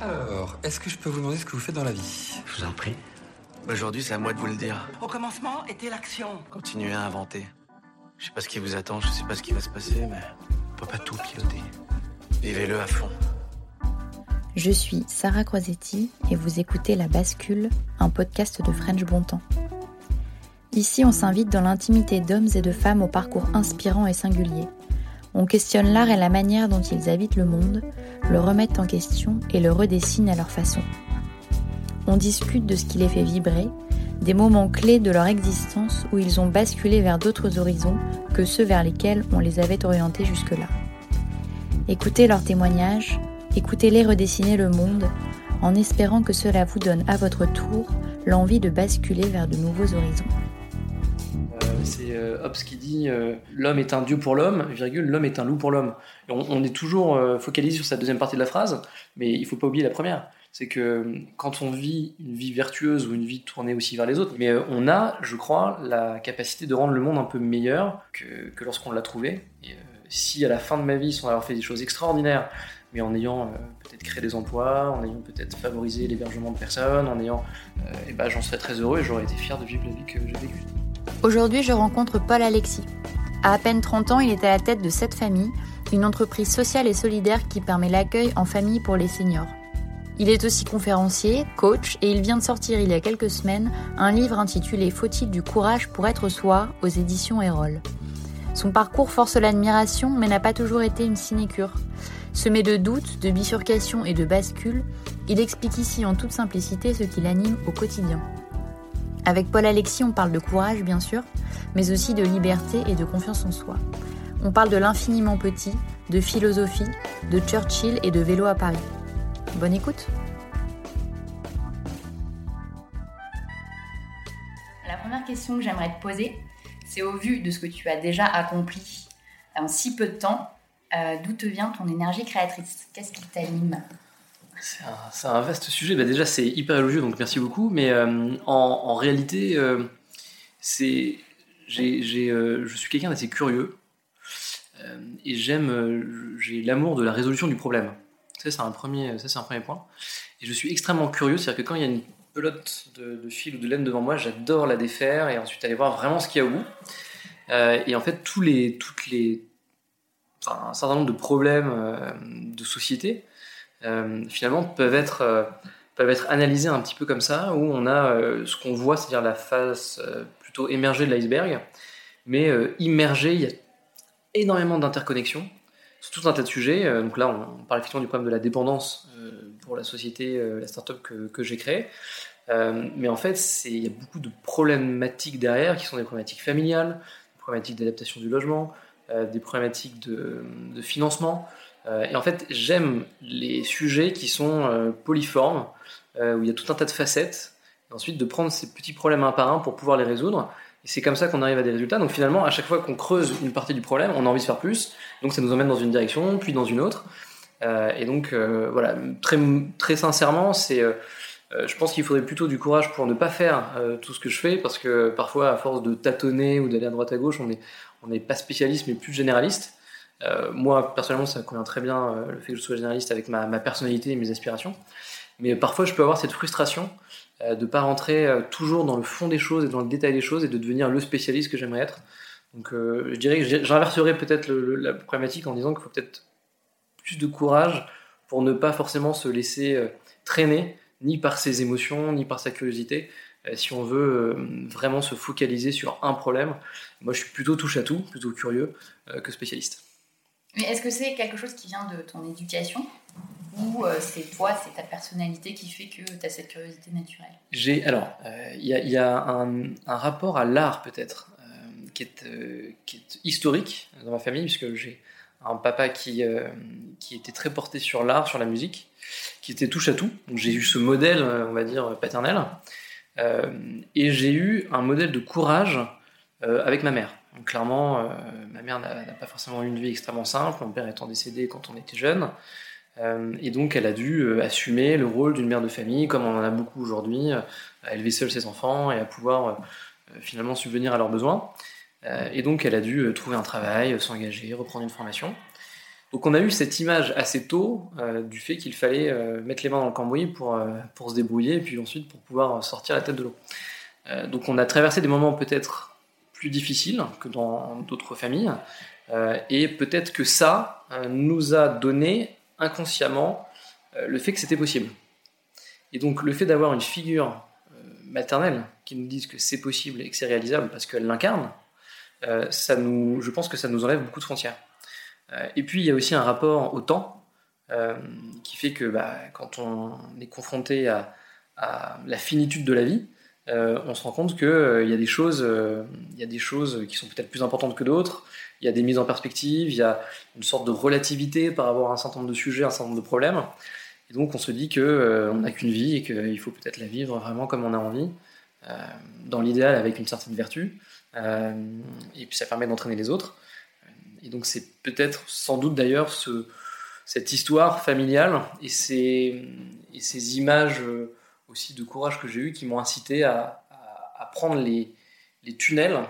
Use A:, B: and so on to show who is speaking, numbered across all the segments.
A: Alors, est-ce que je peux vous demander ce que vous faites dans la vie?
B: Je vous en prie. Aujourd'hui, c'est à moi de vous le dire.
C: Au commencement était l'action.
B: Continuez à inventer. Je sais pas ce qui vous attend, je sais pas ce qui va se passer, mais on peut pas tout piloter. Vivez-le à fond.
D: Je suis Sarah Crosetti et vous écoutez La Bascule, un podcast de French Bontemps. Ici, on s'invite dans l'intimité d'hommes et de femmes au parcours inspirant et singulier. On questionne l'art et la manière dont ils habitent le monde, le remettent en question et le redessinent à leur façon. On discute de ce qui les fait vibrer, des moments clés de leur existence où ils ont basculé vers d'autres horizons que ceux vers lesquels on les avait orientés jusque-là. Écoutez leurs témoignages, écoutez-les redessiner le monde, en espérant que cela vous donne à votre tour l'envie de basculer vers de nouveaux horizons.
E: C'est euh, Hobbes qui dit euh, l'homme est un dieu pour l'homme, virgule, l'homme est un loup pour l'homme. On, est toujours euh, focalisé sur cette deuxième partie de la phrase, mais il faut pas oublier la première. C'est que euh, quand on vit une vie vertueuse ou une vie tournée aussi vers les autres, mais euh, on a, je crois, la capacité de rendre le monde un peu meilleur que, lorsqu'on l'a trouvé. Et euh, si à la fin de ma vie, sans avoir fait des choses extraordinaires, mais en ayant euh, peut-être créé des emplois, en ayant peut-être favorisé l'hébergement de personnes, en ayant, euh, eh ben, j'en serais très heureux et j'aurais été fier de vivre la vie que j'ai vécue.
D: Aujourd'hui, je rencontre Paul Alexis. À à peine 30 ans, il est à la tête de cette famille, une entreprise sociale et solidaire qui permet l'accueil en famille pour les seniors. Il est aussi conférencier, coach et il vient de sortir il y a quelques semaines un livre intitulé Faut-il du courage pour être soi? aux éditions Erol. Son parcours force l'admiration mais n'a pas toujours été une sinécure. Semé de doutes, de bifurcations et de bascules, il explique ici en toute simplicité ce qui l'anime au quotidien. Avec Paul Alexis, on parle de courage, bien sûr, mais aussi de liberté et de confiance en soi. On parle de l'infiniment petit, de philosophie, de Churchill et de vélo à Paris. Bonne écoute
F: La première question que j'aimerais te poser, c'est au vu de ce que tu as déjà accompli en si peu de temps, euh, d'où te vient ton énergie créatrice? Qu'est-ce qui t'anime?
E: C'est un, vaste sujet. Bah, déjà, c'est hyper élogieux, donc merci beaucoup. Mais euh, en, réalité, euh, c'est, euh, je suis quelqu'un d'assez curieux euh, et j'aime, euh, j'ai l'amour de la résolution du problème. Ça, c'est un premier, ça, un premier point. Et je suis extrêmement curieux, c'est-à-dire que quand il y a une pelote de, fil ou de laine devant moi, j'adore la défaire et ensuite aller voir vraiment ce qu'il y a au bout. Et en fait, tous les, toutes les, un certain nombre de problèmes de société, finalement, peuvent être, euh, peuvent être analysés un petit peu comme ça, où on a euh, ce qu'on voit, c'est-à-dire la face euh, plutôt émergée de l'iceberg, mais euh, immergée, il y a énormément d'interconnexions sur tout un tas de sujets. Euh, donc là, on, parle effectivement du problème de la dépendance euh, pour la société, euh, la startup que, que j'ai créée. Euh, mais en fait, il y a beaucoup de problématiques derrière qui sont des problématiques familiales, des problématiques d'adaptation du logement, euh, des problématiques de financement. Euh, et en fait, j'aime les sujets qui sont euh, polyformes, euh, où il y a tout un tas de facettes, et ensuite de prendre ces petits problèmes un par un pour pouvoir les résoudre. Et c'est comme ça qu'on arrive à des résultats. Donc finalement, à chaque fois qu'on creuse une partie du problème, on a envie de faire plus. Donc ça nous emmène dans une direction, puis dans une autre. Et donc voilà, très, très sincèrement, c'est, je pense qu'il faudrait plutôt du courage pour ne pas faire tout ce que je fais, parce que parfois, à force de tâtonner ou d'aller à droite à gauche, on n'est pas spécialiste, mais plus généraliste. Moi, personnellement, ça convient très bien le fait que je sois généraliste avec ma, personnalité et mes aspirations. Mais parfois, je peux avoir cette frustration de ne pas rentrer toujours dans le fond des choses et dans le détail des choses et de devenir le spécialiste que j'aimerais être. Donc, je dirais que j'inverserais peut-être la problématique en disant qu'il faut peut-être plus de courage pour ne pas forcément se laisser euh, traîner ni par ses émotions, ni par sa curiosité. Euh, si on veut euh, vraiment se focaliser sur un problème, moi je suis plutôt touche à tout, plutôt curieux que spécialiste.
D: Mais est-ce que c'est quelque chose qui vient de ton éducation ou c'est toi, c'est ta personnalité qui fait que tu as cette curiosité naturelle?
E: J'ai alors, il y, a, un, rapport à l'art peut-être qui, est, qui est historique dans ma famille puisque j'ai un papa qui, euh, qui était très porté sur l'art, sur la musique, qui était touche à tout. Donc j'ai eu ce modèle, euh, on va dire, paternel. Euh, et j'ai eu un modèle de courage avec ma mère. Donc clairement, ma mère n'a pas forcément eu une vie extrêmement simple, mon père étant décédé quand on était jeune. et donc elle a dû assumer le rôle d'une mère de famille, comme on en a beaucoup aujourd'hui, à élever seule ses enfants et à pouvoir finalement subvenir à leurs besoins. Euh, et donc elle a dû euh, trouver un travail, euh, s'engager, reprendre une formation. Donc on a eu cette image assez tôt du fait qu'il fallait mettre les mains dans le cambouis pour, pour se débrouiller et puis ensuite pour pouvoir sortir la tête de l'eau. donc on a traversé des moments peut-être plus difficiles que dans d'autres familles et peut-être que ça nous a donné inconsciemment le fait que c'était possible. Et donc le fait d'avoir une figure maternelle qui nous dise que c'est possible et que c'est réalisable parce qu'elle l'incarne, euh, ça je pense que ça nous enlève beaucoup de frontières. Euh, et puis il y a aussi un rapport au temps euh, qui fait que bah, quand on est confronté à, la finitude de la vie, on se rend compte qu'il y a des choses, il y a des choses qui sont peut-être plus importantes que d'autres. Il y a des mises en perspective, il y a une sorte de relativité par rapport à un certain nombre de sujets, un certain nombre de problèmes. Et donc on se dit que on n'a qu'une vie et qu'il faut peut-être la vivre vraiment comme on a envie, dans l'idéal avec une certaine vertu. Euh, et puis ça permet d'entraîner les autres. Et donc c'est peut-être, sans doute d'ailleurs, ce, cette histoire familiale et ces, images euh, aussi de courage que j'ai eues qui m'ont incité à, prendre les, tunnels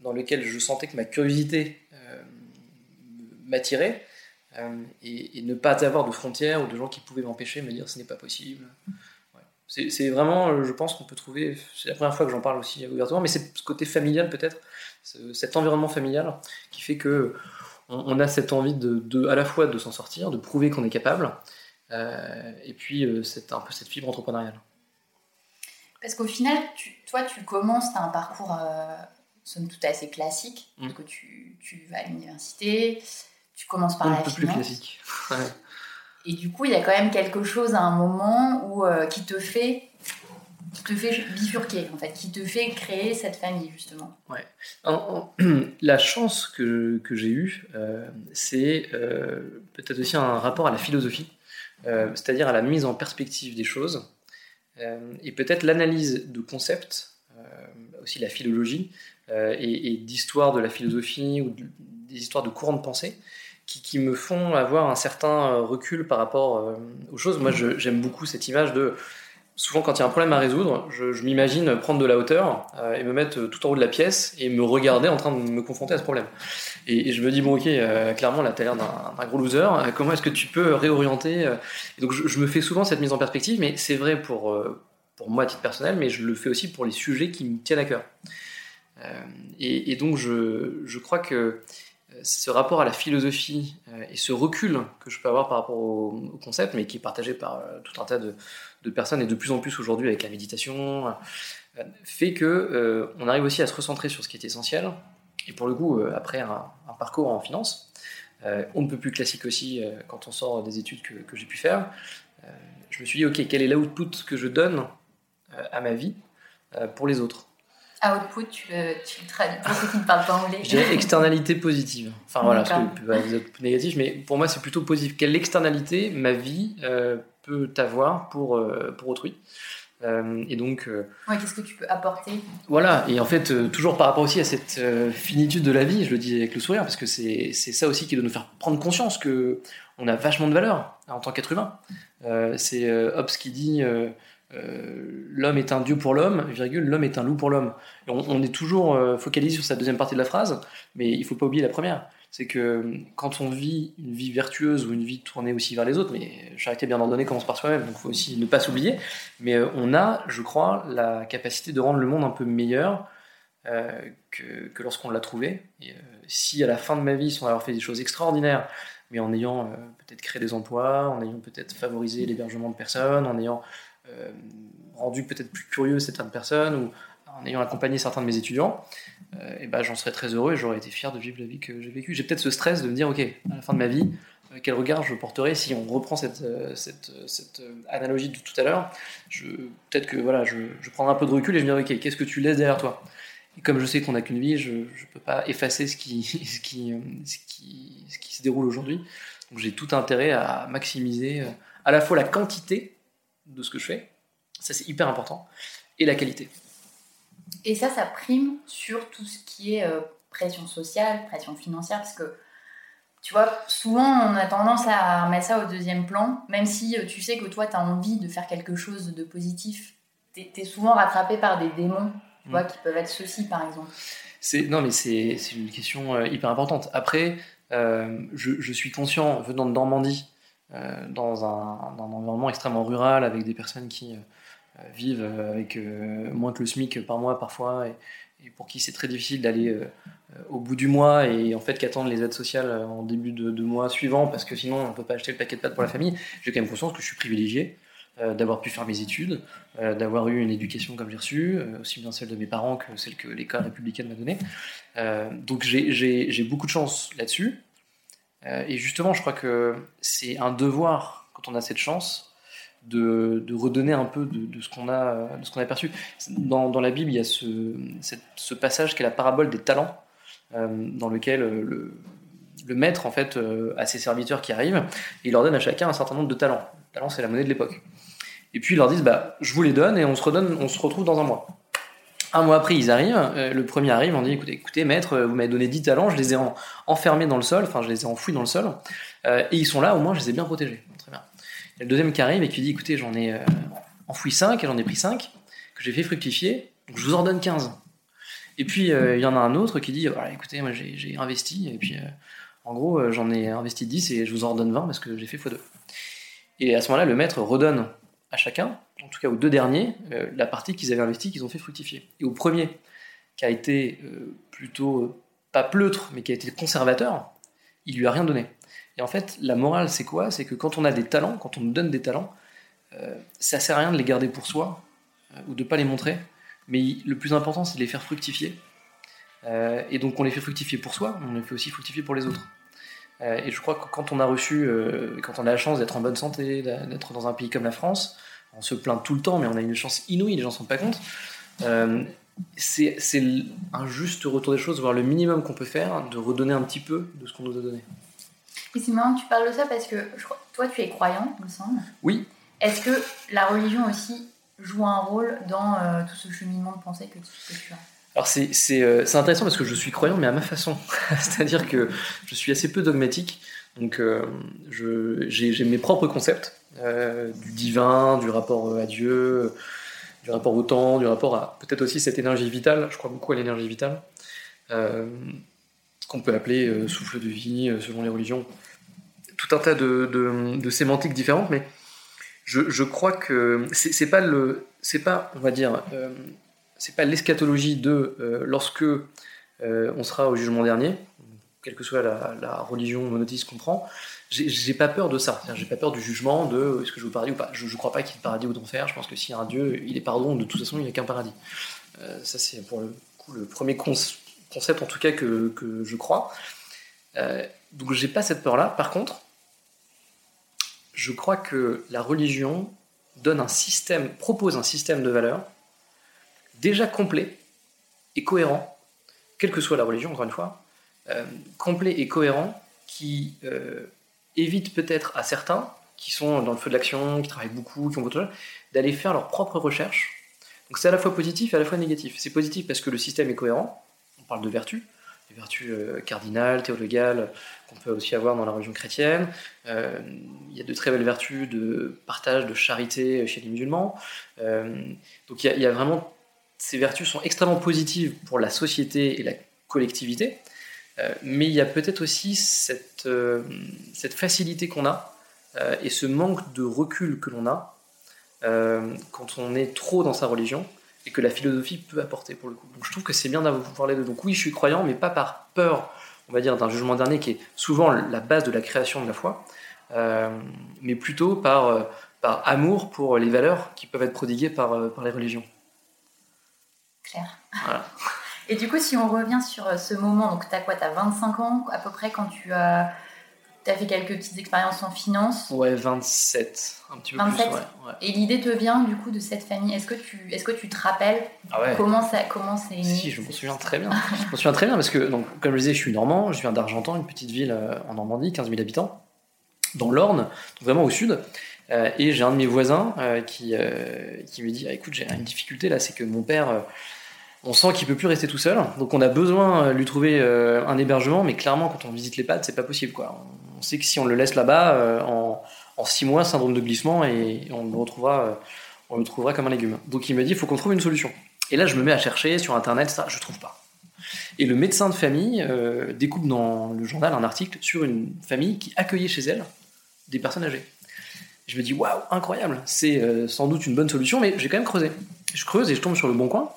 E: dans lesquels je sentais que ma curiosité euh, m'attirait et, et, ne pas avoir de frontières ou de gens qui pouvaient m'empêcher de me dire ce n'est pas possible. C'est vraiment, euh, je pense qu'on peut trouver, c'est la première fois que j'en parle aussi ouvertement, mais c'est ce côté familial peut-être, cet environnement familial qui fait que on, a cette envie de, à la fois de s'en sortir, de prouver qu'on est capable, euh, et puis euh, un peu cette fibre entrepreneuriale.
D: Parce qu'au final, toi, tu commences, tu as un parcours, somme toute, assez classique, mmh. parce que tu, tu, vas à l'université, tu commences par un la peu
E: plus classique.
D: Et du coup, il y a quand même quelque chose à un moment où, euh, qui te fait qui te fait bifurquer, en fait, qui te fait créer cette famille, justement.
E: Ouais. la chance que, que j'ai eue, euh, c'est euh, peut-être aussi un rapport à la philosophie, c'est-à-dire à la mise en perspective des choses, et peut-être l'analyse de concepts, aussi la philologie, et, et d'histoire de la philosophie, ou des histoires de courants de pensée, qui, me font avoir un certain euh, recul par rapport euh, aux choses. Moi, j'aime beaucoup cette image de. Souvent, quand il y a un problème à résoudre, je, m'imagine prendre de la hauteur euh, et me mettre tout en haut de la pièce et me regarder en train de me confronter à ce problème. Et, je me dis, bon, ok, clairement, là, t'as l'air d'un gros loser. comment est-ce que tu peux réorienter Donc, je, me fais souvent cette mise en perspective, mais c'est vrai pour, pour moi à titre personnel, mais je le fais aussi pour les sujets qui me tiennent à cœur. Et, et, donc, je, je crois que ce rapport à la philosophie euh, et ce recul que je peux avoir par rapport au, concept, mais qui est partagé par euh, tout un tas de, personnes et de plus en plus aujourd'hui avec la méditation, euh, fait que on arrive aussi à se recentrer sur ce qui est essentiel. Et pour le coup, après un, parcours en finance, on ne peut plus classique aussi quand on sort des études que, que j'ai pu faire. je me suis dit, ok, quel est l'output que je donne à ma vie pour les autres?
D: Output, tu le, tu le traduis pour ceux qui ne parlent pas anglais.
E: J'ai externalité positive. Enfin voilà, ce que peut être négatif, mais pour moi c'est plutôt positif. Quelle externalité ma vie euh, peut avoir pour, euh, pour autrui Euh, et donc.
D: Ouais, qu'est-ce que tu peux apporter?
E: voilà, et en fait, toujours par rapport aussi à cette finitude de la vie, je le dis avec le sourire, parce que c'est ça aussi qui doit nous faire prendre conscience que on a vachement de valeur en tant qu'être humain. C'est Hobbes qui dit euh, l'homme est un dieu pour l'homme, virgule, l'homme est un loup pour l'homme. On, est toujours euh, focalisé sur sa deuxième partie de la phrase, mais il faut pas oublier la première. C'est que euh, quand on vit une vie vertueuse ou une vie tournée aussi vers les autres, mais charité bien ordonnée commence par soi-même, donc il faut aussi ne pas s'oublier. Mais on a, je crois, la capacité de rendre le monde un peu meilleur que, lorsqu'on l'a trouvé. Si à la fin de ma vie, sans avoir fait des choses extraordinaires, mais en ayant peut-être créé des emplois, en ayant peut-être favorisé l'hébergement de personnes, en ayant euh, rendu peut-être plus curieux certaines personnes, ou en ayant accompagné certains de mes étudiants, euh, et ben, j'en serais très heureux et j'aurais été fier de vivre la vie que j'ai vécue. J'ai peut-être ce stress de me dire, ok, à la fin de ma vie, euh, quel regard je porterai si on reprend cette, cette, cette, analogie de tout à l'heure. Peut-être que voilà, je, je prendrai un peu de recul et je me dirai, ok, qu'est-ce que tu laisses derrière toi? Et comme je sais qu'on n'a qu'une vie, je ne peux pas effacer ce qui, ce qui, ce qui, ce qui se déroule aujourd'hui. Donc j'ai tout intérêt à maximiser à la fois la quantité de ce que je fais, ça c'est hyper important, et la qualité.
D: Et ça, ça prime sur tout ce qui est euh, pression sociale, pression financière, parce que tu vois, souvent on a tendance à remettre ça au deuxième plan, même si euh, tu sais que toi tu as envie de faire quelque chose de positif, tu es, souvent rattrapé par des démons, tu vois,
E: Mm.
D: qui peuvent être ceux-ci par exemple.
E: Non, mais c'est une question euh, hyper importante. Après, euh, je, je suis conscient, venant de Normandie, dans, un, dans un environnement extrêmement rural, avec des personnes qui euh, vivent euh, avec euh, moins que le SMIC par mois parfois, et, pour qui c'est très difficile d'aller euh, euh, au bout du mois et en fait qu'attendre les aides sociales euh, en début de, mois suivant, parce que sinon on ne peut pas acheter le paquet de pâtes pour la famille. J'ai quand même conscience que je suis privilégié. euh, d'avoir pu faire mes études, euh, d'avoir eu une éducation comme j'ai reçu, euh, aussi bien celle de mes parents que celle que l'école républicaine m'a donnée. Euh, donc j'ai beaucoup de chance là-dessus. Euh, et justement, je crois que c'est un devoir, quand on a cette chance, de, redonner un peu de, ce qu'on a, de ce qu'on a perçu. Dans, la Bible, il y a ce, passage qui est la parabole des talents, euh, dans lequel euh, le, maître en fait euh, a ses serviteurs qui arrivent et il leur donne à chacun un certain nombre de talents. Le talent, c'est la monnaie de l'époque. Et puis ils leur disent bah, je vous les donne et on se redonne, on se retrouve dans un mois. Un mois après, ils arrivent. euh, le premier arrive, on dit écoutez, écoutez, maître, euh, vous m'avez donné 10 talents, je les ai en- enfermés dans le sol, enfin, je les ai enfouis dans le sol, euh, et ils sont là, au moins, je les ai bien protégés. Très bien. Il y a le deuxième qui arrive et qui dit écoutez, j'en ai enfoui 5 et j'en ai pris 5, que j'ai fait fructifier, donc je vous en donne 15. Et puis, il y en a un autre qui dit voilà, écoutez, moi, j'ai investi, et puis, en gros, j'en ai investi 10 et je vous en redonne 20 parce que j'ai fait x2. Et à ce moment-là, le maître redonne à chacun, en tout cas aux deux derniers, euh, la partie qu'ils avaient investie, qu'ils ont fait fructifier. Et au premier, qui a été euh, plutôt euh, pas pleutre, mais qui a été conservateur, il lui a rien donné. Et en fait, la morale, c'est quoi? C'est que quand on a des talents, quand on donne des talents, ça sert à rien de les garder pour soi ou de pas les montrer, mais le plus important, c'est de les faire fructifier. Et donc, on les fait fructifier pour soi, mais on les fait aussi fructifier pour les autres. Euh, et je crois que quand on a reçu, euh, quand on a la chance d'être en bonne santé, d'être dans un pays comme la France, on se plaint tout le temps, mais on a une chance inouïe, les gens ne se rendent pas compte. Euh, c'est un juste retour des choses, voire le minimum qu'on peut faire, de redonner un petit peu de ce qu'on nous a donné.
D: Et c'est marrant que tu parles de ça parce que je crois, toi tu es croyant, il me semble.
E: Oui,
D: Est-ce que la religion aussi joue un rôle dans euh, tout ce cheminement de pensée que tu, que tu as?
E: Alors euh, c'est intéressant parce que je suis croyant, mais à ma façon. C'est-à-dire que je suis assez peu dogmatique, donc euh, j'ai mes propres concepts euh, du divin, du rapport à Dieu, du rapport au temps, du rapport à peut-être aussi cette énergie vitale. Je crois beaucoup à l'énergie vitale, qu'on peut appeler souffle de vie selon les religions. Tout un tas de, de- de sémantiques différentes, mais je, je crois que c'est c'est pas le, c'est pas, on va dire, c'est pas l'eschatologie de euh, lorsque euh, on sera au jugement dernier, quelle que soit la, religion monothéiste qu'on prend, j'ai- pas peur de ça. J'ai pas peur du jugement de euh, est-ce que je au paradis ou pas. Je, je crois pas qu'il y ait de paradis ou d'enfer. Je pense que s'il y a un Dieu, il est pardon. De toute façon, il n'y a qu'un paradis. Euh, ça, c'est pour le coup le premier concept, en tout cas, que, que je crois. Donc, j'ai pas cette peur-là. Par contre, je crois que la religion donne un système, propose un système de valeurs déjà complet et cohérent, quelle que soit la religion, encore une fois, euh, complet et cohérent, qui euh, évite peut-être à certains, qui sont dans le feu de l'action, qui travaillent beaucoup, qui ont beaucoup de d'aller faire leurs propres recherches. Donc c'est à la fois positif et à la fois négatif. C'est positif parce que le système est cohérent. On parle de vertus, les vertus euh, cardinales, théologales, qu'on peut aussi avoir dans la religion chrétienne. Il y a de très belles vertus de partage, de charité chez les musulmans. Donc il y, a, vraiment ces vertus sont extrêmement positives pour la société et la collectivité. mais il y a peut-être aussi cette, cette facilité qu'on a et ce manque de recul que l'on a quand on est trop dans sa religion et que la philosophie peut apporter pour le coup. Donc je trouve que c'est bien d'avoir parlé de. Donc oui, je suis croyant, mais pas par peur, on va dire, d'un jugement dernier qui est souvent la base de la création de la foi, euh, mais plutôt par, euh, amour pour les valeurs qui peuvent être prodiguées euh, par les religions.
D: Claire. Et du coup, si on revient sur ce moment, donc tu as quoi Tu as 25 ans à peu près quand tu as fait quelques petites expériences en finance?
E: Ouais, 27, un petit peu 27. plus. Ouais,
D: Et l'idée te vient du coup de cette famille? Est-ce que tu, est-ce que tu te rappelles
E: ah ouais.
D: comment ça, comment c'est
E: Si, je me souviens très bien. je me souviens très bien parce que, donc, comme je disais, je suis normand, je viens d'Argentan, une petite ville euh, en Normandie, 15 000 habitants, dans l'Orne, vraiment au sud. Euh, et j'ai un de mes voisins euh, qui, me dit ah, écoute, j'ai une difficulté là, c'est que mon père on sent qu'il peut plus rester tout seul, donc on a besoin de lui trouver un hébergement, mais clairement quand on visite pattes, c'est pas possible quoi sait que si on le laisse là-bas, euh, en, six mois, syndrome de glissement, et on le retrouvera, euh, on le trouvera comme un légume. Donc il me dit, il faut qu'on trouve une solution. Et là, je me mets à chercher sur Internet, ça, je trouve pas. Et le médecin de famille euh, découpe dans le journal un article sur une famille qui accueillait chez elle des personnes âgées. Je me dis, waouh, incroyable, c'est sans doute une bonne solution, mais j'ai quand même creusé. Je creuse et je tombe sur le bon coin,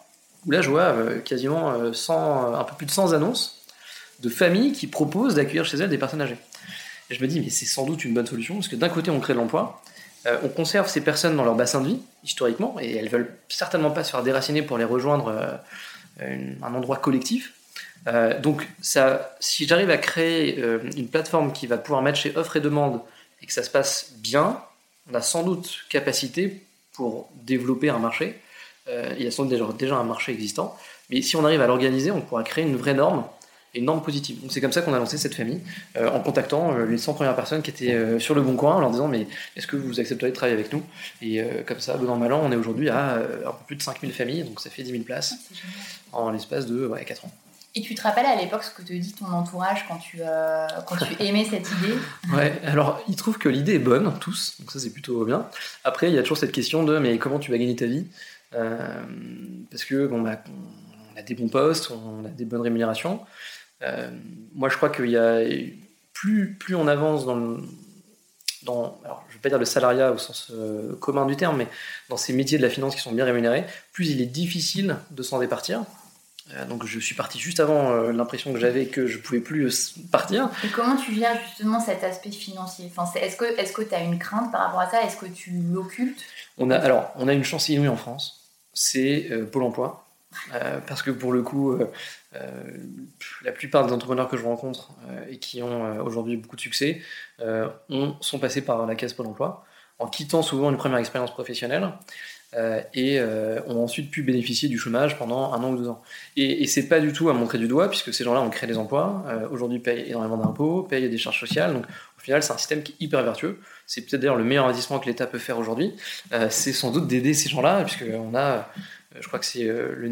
E: où là, je vois quasiment 100, un peu plus de 100 annonces de familles qui proposent d'accueillir chez elles des personnes âgées. Et je me dis, mais c'est sans doute une bonne solution, parce que d'un côté, on crée de l'emploi, euh, on conserve ces personnes dans leur bassin de vie, historiquement, et elles veulent certainement pas se faire déraciner pour les rejoindre euh, un endroit collectif. Euh, donc, ça, si j'arrive à créer une plateforme qui va pouvoir matcher offre et demande, et que ça se passe bien, on a sans doute capacité pour développer un marché. il y a sans doute déjà, un marché existant. Mais si on arrive à l'organiser, on pourra créer une vraie norme une norme positive. Donc c'est comme ça qu'on a lancé cette famille, euh, en contactant euh, les 100 premières personnes qui étaient euh, sur le bon coin, en leur disant mais est-ce que vous accepteriez de travailler avec nous? Et comme ça, bon an, mal an, on est aujourd'hui à un peu plus de 5000 familles, donc ça fait 10 000 places ah, en l'espace de 4 ans.
D: Et tu te rappelles à l'époque ce que te dit ton entourage quand tu, quand tu aimais cette idée?
E: Ouais, alors ils trouvent que l'idée est bonne, tous, donc ça c'est plutôt bien. Après, il y a toujours cette question de mais comment tu vas gagner ta vie? Parce que bon, bah, on a des bons postes, on a des bonnes rémunérations. Euh, moi, je crois qu'il y a plus, plus on avance dans, dans alors, je ne vais pas dire le salariat au sens euh, commun du terme, mais dans ces métiers de la finance qui sont bien rémunérés, plus il est difficile de s'en départir. Euh, donc je suis parti juste avant l'impression que j'avais que je pouvais plus partir.
D: Et comment tu gères justement cet aspect financier? Enfin, Est-ce que tu as une crainte par rapport à ça? Est-ce que tu l'occultes?
E: On a, Alors, on a une chance inouïe en France, c'est Pôle Emploi. parce que pour le coup, euh, la plupart des entrepreneurs que je rencontre euh, et qui ont euh, aujourd'hui beaucoup de succès ont, sont passés par la caisse Pôle emploi, en quittant souvent une première expérience professionnelle. Et ont ensuite pu bénéficier du chômage pendant un an ou deux ans. Et, et c'est pas du tout à montrer du doigt, puisque ces gens-là ont créé des emplois, aujourd'hui payent énormément d'impôts, payent des charges sociales, donc au final c'est un système qui est hyper vertueux. C'est peut-être d'ailleurs le meilleur investissement que l'État peut faire aujourd'hui, c'est sans doute d'aider ces gens-là, puisqu'on a, je crois que c'est le,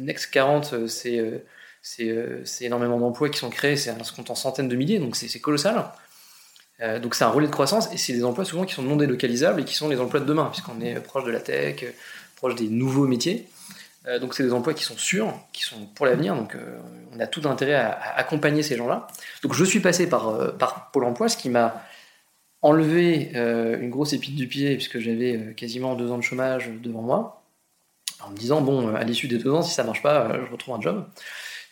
E: Next 40, euh, euh, euh, c'est énormément d'emplois qui sont créés, c'est un compte en centaines de milliers, donc c'est colossal. Donc c'est un relais de croissance et c'est des emplois souvent qui sont non délocalisables et qui sont les emplois de demain, puisqu'on est proche de la tech, proche des nouveaux métiers. donc c'est des emplois qui sont sûrs, qui sont pour l'avenir, donc on a tout intérêt à, accompagner ces gens-là. Donc je suis passé par, Pôle Emploi, ce qui m'a enlevé une grosse épine du pied, puisque j'avais quasiment deux ans de chômage devant moi en me disant, bon, à l'issue des deux ans, si ça marche pas, euh, je retrouve un job.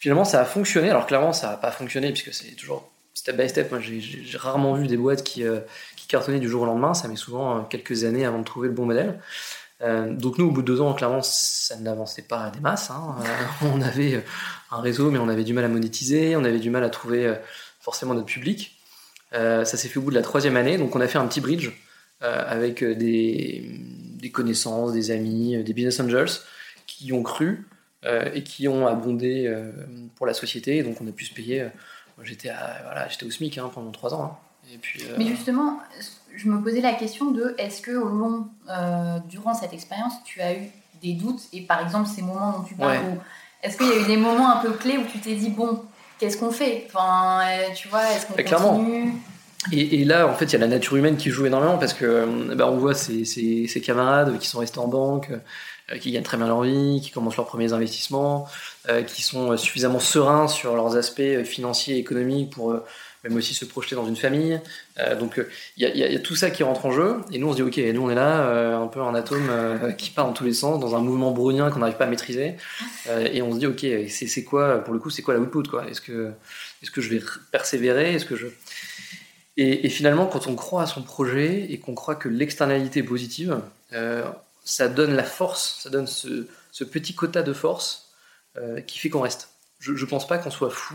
E: Finalement, ça a fonctionné. Alors clairement, ça n'a pas fonctionné puisque c'est toujours step by step. Moi, j'ai rarement vu des boîtes qui, euh, qui, cartonnaient du jour au lendemain. Ça met souvent euh, quelques années avant de trouver le bon modèle. donc nous, au bout de deux ans, clairement, ça n'avançait pas des masses. Hein. on avait un réseau, mais on avait du mal à monétiser, on avait du mal à trouver forcément notre public. ça s'est fait au bout de la troisième année, donc on a fait un petit bridge avec des, connaissances, des amis, euh, des business angels qui ont cru euh, et qui ont abondé euh, pour la société. donc on a pu se payer. J'étais voilà, j'étais au SMIC hein, pendant trois ans. Hein. Et puis, euh,
D: Mais justement, je me posais la question de est-ce que au long, euh, durant cette expérience, tu as eu des doutes et par exemple ces moments dont tu parles,
E: Ouais.
D: où- est-ce qu'il y a eu des moments un peu clés où tu t'es dit bon, qu'est-ce qu'on fait? Enfin, euh, tu vois, est-ce qu'on
E: Bah, clairement.
D: continue?
E: Et, et là, en fait, il y a la nature humaine qui joue énormément parce que bah, on voit ses, ses- ses camarades qui sont restés en banque, qui gagnent très bien leur vie, qui commencent leurs premiers investissements, euh, qui sont euh, suffisamment sereins sur leurs aspects euh, financiers et économiques pour euh, même aussi se projeter dans une famille. Euh, donc euh, il y, a- tout ça qui rentre en jeu. Et nous, on se dit, ok, nous, on est là, euh, un peu un atome euh, qui part dans tous les sens, dans un mouvement brownien qu'on n'arrive pas à maîtriser. Euh, et on se dit, ok, c'est quoi, pour le coup, c'est quoi la output quoi? Est-ce que, est que je vais persévérer? Est-ce que je... Et, finalement, quand on croit à son projet et qu'on croit que l'externalité est positive, euh, ça donne la force, ça donne ce, petit quota de force euh, qui fait qu'on reste. Je ne pense pas qu'on soit fou,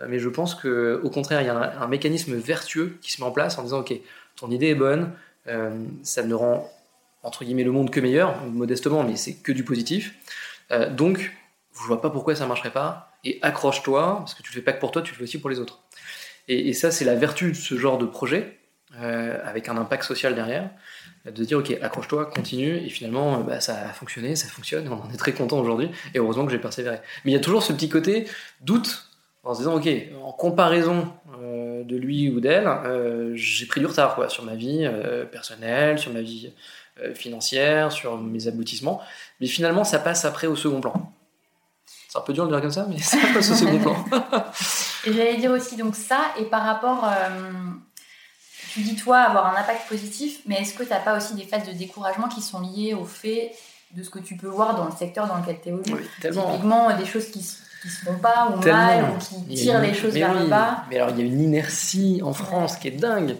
E: euh, mais je pense qu'au contraire, il y a un, mécanisme vertueux qui se met en place en disant, OK, ton idée est bonne, euh, ça ne rend, entre guillemets, le monde que meilleur, modestement, mais c'est que du positif. Donc, je vois pas pourquoi ça marcherait pas, et accroche-toi, parce que tu le fais pas que pour toi, tu le fais aussi pour les autres. Et ça, c'est la vertu de ce genre de projet, euh, avec un impact social derrière, de dire, ok, accroche-toi, continue, et finalement, euh, bah, ça a fonctionné, ça fonctionne, on en est très content aujourd'hui, et heureusement que j'ai persévéré. Mais il y a toujours ce petit côté doute, en se disant, ok, en comparaison euh, de lui ou d'elle, j'ai pris du retard quoi, sur ma vie personnelle, sur ma vie financière, sur mes aboutissements, mais finalement, ça passe après au second plan. C'est un peu dur de dire comme ça, mais ça passe au second plan.
D: Et j'allais dire aussi donc ça, et par rapport, tu dis toi avoir un impact positif, mais est-ce que tu n'as pas aussi des phases de découragement qui sont liées au fait de ce que tu peux voir dans le secteur dans lequel tu évolues
E: Oui.
D: Typiquement, des choses qui se font pas ou
E: Tellement.
D: mal, ou qui tirent
E: une-
D: les choses
E: mais
D: vers
E: oui,
D: le bas.
E: Mais alors, il y a une inertie en France qui est dingue.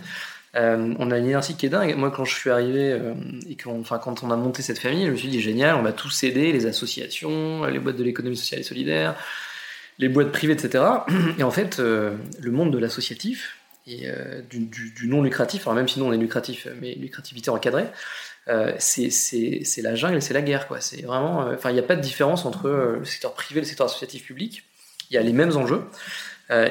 E: Euh, on a une inertie qui est dingue. Moi, quand je suis arrivé euh, et enfin, quand on a monté cette famille, je me suis dit génial, on va tous aider les associations, les boîtes de l'économie sociale et solidaire, les boîtes privées, etc. Et en fait, euh, le monde de l'associatif et euh, du, non lucratif, alors même si nous on est lucratif, mais lucrativité encadrée, euh, c'est, la jungle c'est la guerre. Quoi. C'est euh, enfin, il n'y a pas de différence entre euh, le secteur privé et le secteur associatif public. Il y a les mêmes enjeux.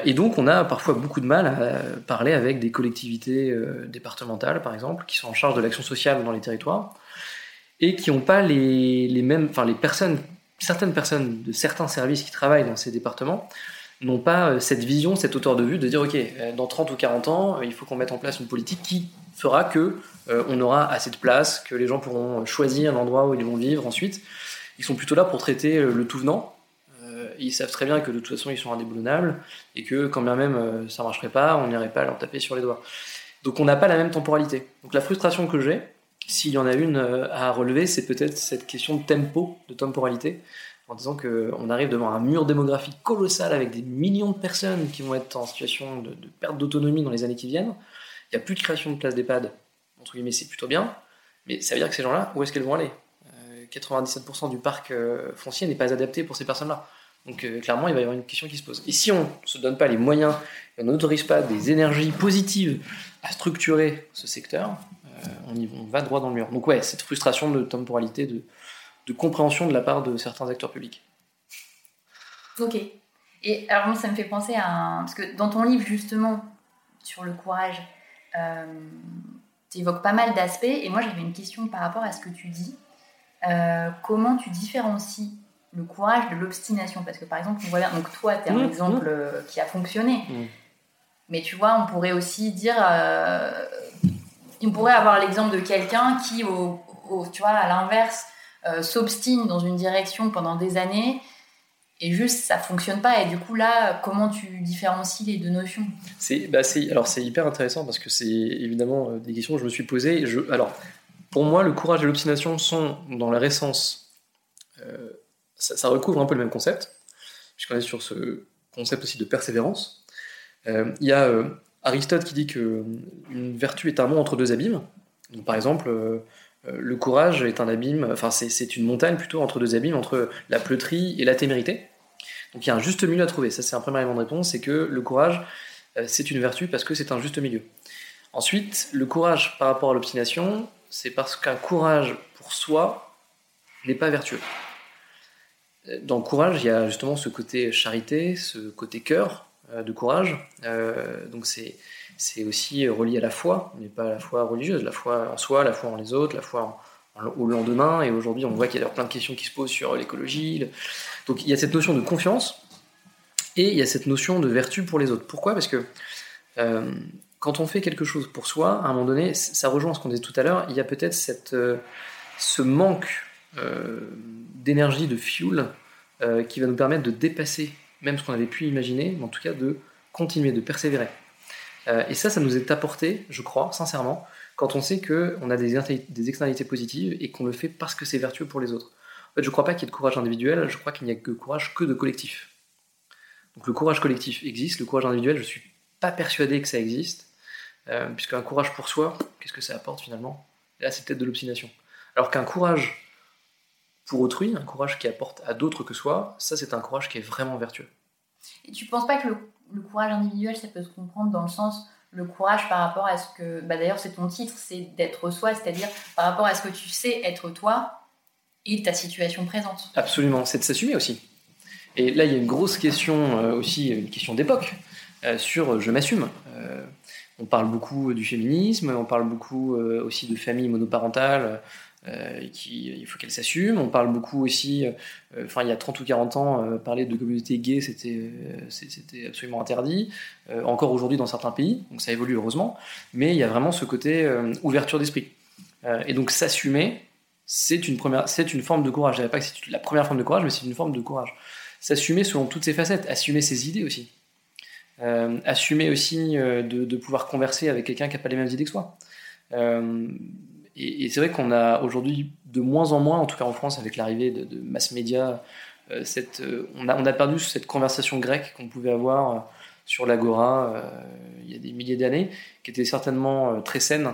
E: Et donc, on a parfois beaucoup de mal à parler avec des collectivités départementales, par exemple, qui sont en charge de l'action sociale dans les territoires, et qui n'ont pas les, les mêmes, enfin, les personnes, certaines personnes de certains services qui travaillent dans ces départements n'ont pas euh, cette vision, cette hauteur de vue de dire, OK, euh, dans 30 ou 40 ans, euh, il faut qu'on mette en place une politique qui fera que on aura assez de place, que les gens pourront choisir l'endroit où ils vont vivre ensuite. Ils sont plutôt là pour traiter le tout venant. Ils savent très bien que de toute façon ils sont indéboulonnables et que quand bien même ça marcherait pas, on n'irait pas leur taper sur les doigts. Donc on n'a pas la même temporalité. Donc la frustration que j'ai, s'il y en a une à relever, c'est peut-être cette question de tempo, de temporalité, en disant qu'on arrive devant un mur démographique colossal avec des millions de personnes qui vont être en situation de, perte d'autonomie dans les années qui viennent. Il n'y a plus de création de places d'EHPAD, entre guillemets, c'est plutôt bien, mais ça veut dire que ces gens-là, où est-ce qu'elles vont aller? Euh, 97% du parc euh, foncier n'est pas adapté pour ces personnes-là. Donc euh, clairement, il va y avoir une question qui se pose. Et si on ne se donne pas les moyens, et on n'autorise pas des énergies positives à structurer ce secteur, euh, on, y, on va droit dans le mur. Donc ouais, cette frustration de temporalité, de, de compréhension de la part de certains acteurs publics.
D: Ok. Et alors moi, ça me fait penser à un... Parce que dans ton livre, justement, sur le courage, euh, tu évoques pas mal d'aspects. Et moi, j'avais une question par rapport à ce que tu dis. Euh, comment tu différencies le courage de l'obstination? Parce que par exemple, on voit bien- donc toi, tu es un
E: Mmh,
D: exemple euh, qui a fonctionné.
E: Mmh.
D: Mais tu vois, on pourrait aussi dire... euh, on pourrait avoir l'exemple de quelqu'un qui, au, au- tu vois, à l'inverse, euh, s'obstine dans une direction pendant des années et juste ça fonctionne pas et du coup là comment tu différencies les deux notions?
E: C'est, bah alors c'est hyper intéressant parce que c'est évidemment euh, des questions que je me suis posées. Je, alors, pour moi, le courage et l'obstination sont dans leur essence, euh, ça, recouvre un peu le même concept, puisqu'on est sur ce concept aussi de persévérance. Euh, Il y a Aristote qui dit que une vertu est un mont entre deux abîmes. Donc, par exemple, le courage est un abîme, enfin c'est, c'est une montagne plutôt entre deux abîmes, entre la pleuterie et la témérité. Donc il y a un juste milieu à trouver. Ça c'est un premier élément de réponse, c'est que le courage euh, c'est une vertu parce que c'est un juste milieu. Ensuite, le courage par rapport à l'obstination, c'est parce qu'un courage pour soi n'est pas vertueux. Euh, Dans le courage, il y a justement ce côté charité, ce côté cœur, de courage. donc c'est c'est aussi relié à la foi, mais pas à la foi religieuse, la foi en soi, la foi en les autres, la foi au lendemain. Et aujourd'hui, on voit qu'il y a plein de questions qui se posent sur l'écologie. Donc il y a cette notion de confiance et il y a cette notion de vertu pour les autres. Pourquoi? Parce que euh, quand on fait quelque chose pour soi, à un moment donné, ça rejoint ce qu'on disait tout à l'heure, il y a peut-être euh, ce manque euh, d'énergie, de fuel, qui va nous permettre de dépasser même ce qu'on avait pu imaginer, mais en tout cas de continuer, de persévérer. Et ça, ça nous est apporté, je crois, sincèrement, quand on sait qu'on a des, des externalités positives et qu'on le fait parce que c'est vertueux pour les autres. En fait, je ne crois pas qu'il y ait de courage individuel, je crois qu'il n'y a que courage que de collectif. Donc le courage collectif existe, le courage individuel, je ne suis pas persuadé que ça existe, euh, puisqu'un courage pour soi, qu'est-ce que ça apporte finalement? Là, c'est peut-être de l'obstination. Alors qu'un courage pour autrui, un courage qui apporte à d'autres que soi, ça c'est un courage qui est vraiment vertueux.
D: Et tu ne penses pas que le, courage individuel, ça peut se comprendre dans le sens le courage par rapport à ce que, bah d'ailleurs c'est ton titre, c'est d'être soi, c'est-à-dire par rapport à ce que tu sais être toi et ta situation présente.
E: Absolument, c'est de s'assumer aussi. Et là, il y a une grosse question euh, aussi, une question d'époque, euh, sur je m'assume. Euh, on parle beaucoup du féminisme, on parle beaucoup aussi de famille monoparentale, qui, il faut qu'elle s'assume. On parle beaucoup aussi, enfin il y a 30 ou 40 ans, parler de communauté gay, c'était, c'était absolument interdit. encore aujourd'hui dans certains pays, donc ça évolue heureusement, mais il y a vraiment ce côté ouverture d'esprit. et donc s'assumer, c'est une, une forme de courage. Je ne dirais pas que c'est la première forme de courage, mais c'est une forme de courage s'assumer selon toutes ses facettes, assumer ses idées aussi. Euh, assumer aussi euh, de, pouvoir converser avec quelqu'un qui n'a pas les mêmes idées que soi. Euh, et, c'est vrai qu'on a aujourd'hui de moins en moins, en tout cas en France, avec l'arrivée de, de mass média, cette, on, a, on a perdu cette conversation grecque qu'on pouvait avoir sur l'agora il y a des milliers d'années, qui était certainement très saine,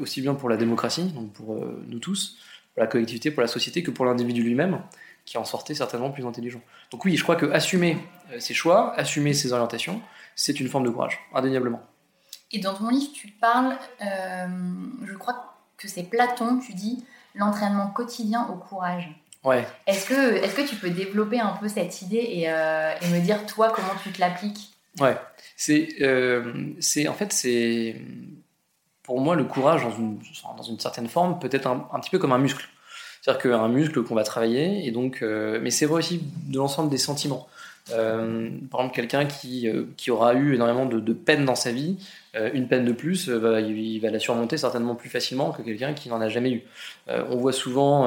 E: aussi bien pour la démocratie, donc pour nous tous, pour la collectivité, pour la société, que pour l'individu lui-même qui en sortait certainement plus intelligent. Donc oui, je crois que assumer euh, ses choix, assumer ses orientations, c'est une forme de courage, indéniablement.
D: Et dans ton livre, tu parles, euh, je crois que c'est Platon, tu dis l'entraînement quotidien au courage.
E: Ouais.
D: Est-ce que, est que tu peux développer un peu cette idée et, euh, et me dire, toi, comment tu te l'appliques?
E: Ouais. C'est, c'est, en fait, c'est pour moi le courage dans une, dans une certaine forme peut être un petit peu comme un muscle. C'est-à-dire qu'un muscle qu'on va travailler, et donc, euh, mais c'est vrai aussi de l'ensemble des sentiments. Euh, par exemple, quelqu'un qui, euh, qui aura eu énormément de, de peine dans sa vie, une peine de plus, il, va la surmonter certainement plus facilement que quelqu'un qui n'en a jamais eu. on voit souvent,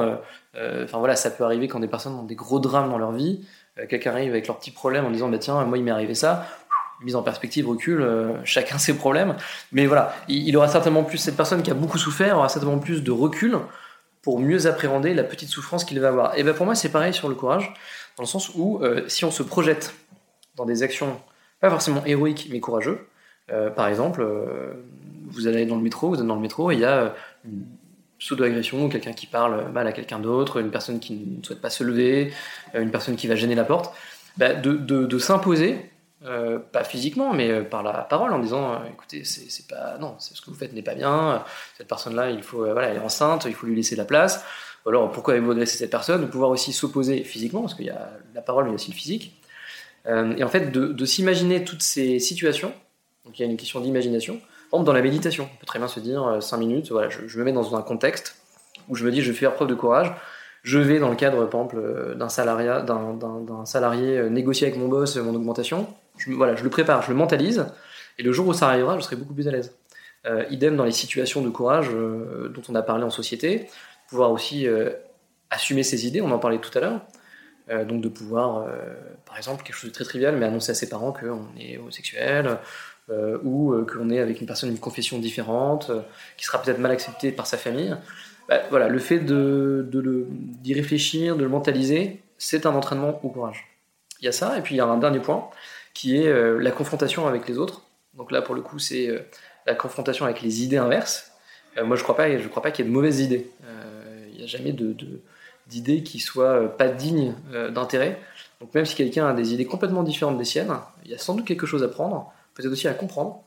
E: enfin voilà, ça peut arriver quand des personnes ont des gros drames dans leur vie, quelqu'un arrive avec leurs petits problèmes en disant, bah, tiens, moi il m'est arrivé ça, mise en perspective, recul, chacun ses problèmes. Mais voilà, il, il, aura certainement plus, cette personne qui a beaucoup souffert aura certainement plus de recul pour mieux appréhender la petite souffrance qu'il va avoir. Et bien pour moi, c'est pareil sur le courage, dans le sens où euh, si on se projette dans des actions pas forcément héroïques mais courageux, euh, par exemple, euh, vous allez dans le métro, vous êtes dans le métro il y a une pseudo-agression, quelqu'un qui parle mal à quelqu'un d'autre, une personne qui ne souhaite pas se lever, une personne qui va gêner la porte, bah, de, de s'imposer pas physiquement, mais par la parole, en disant écoutez, c'est pas non, ce que vous faites n'est pas bien. Cette personne-là, il faut voilà, elle est enceinte, il faut lui laisser la place. Alors, pourquoi avez-vous adressé cette personne? De pouvoir aussi s'opposer physiquement, parce qu'il y a la parole, mais aussi le physique. et en fait, de, s'imaginer toutes ces situations. Donc, il y a une question d'imagination. Par exemple, dans la méditation, on peut très bien se dire 5 minutes. Voilà, je, me mets dans un contexte où je me dis je vais faire preuve de courage je vais dans le cadre par exemple d'un salariat d'un salarié négocier avec mon boss mon augmentation je, voilà, je le prépare, je le mentalise, et le jour où ça arrivera, je serai beaucoup plus à l'aise. Euh, idem dans les situations de courage euh, dont on a parlé en société, pouvoir aussi euh, assumer ses idées, on en parlait tout à l'heure, donc de pouvoir, par exemple, quelque chose de très trivial, mais annoncer à ses parents qu'on est homosexuel, ou qu'on est avec une personne d'une confession différente, qui sera peut-être mal acceptée par sa famille. Bah, voilà, le fait de, d'y réfléchir, de le mentaliser, c'est un entraînement au courage. Il y a ça, et puis il y a un dernier point, qui est euh, la confrontation avec les autres. Donc là, pour le coup, c'est euh, la confrontation avec les idées inverses. Euh, moi, je ne crois je crois pas qu'il y ait de mauvaises idées. N'y a jamais de, d'idées qui soient pas dignes d'intérêt. Donc même si quelqu'un a des idées complètement différentes des siennes, il y a sans doute quelque chose à prendre, peut-être aussi à comprendre.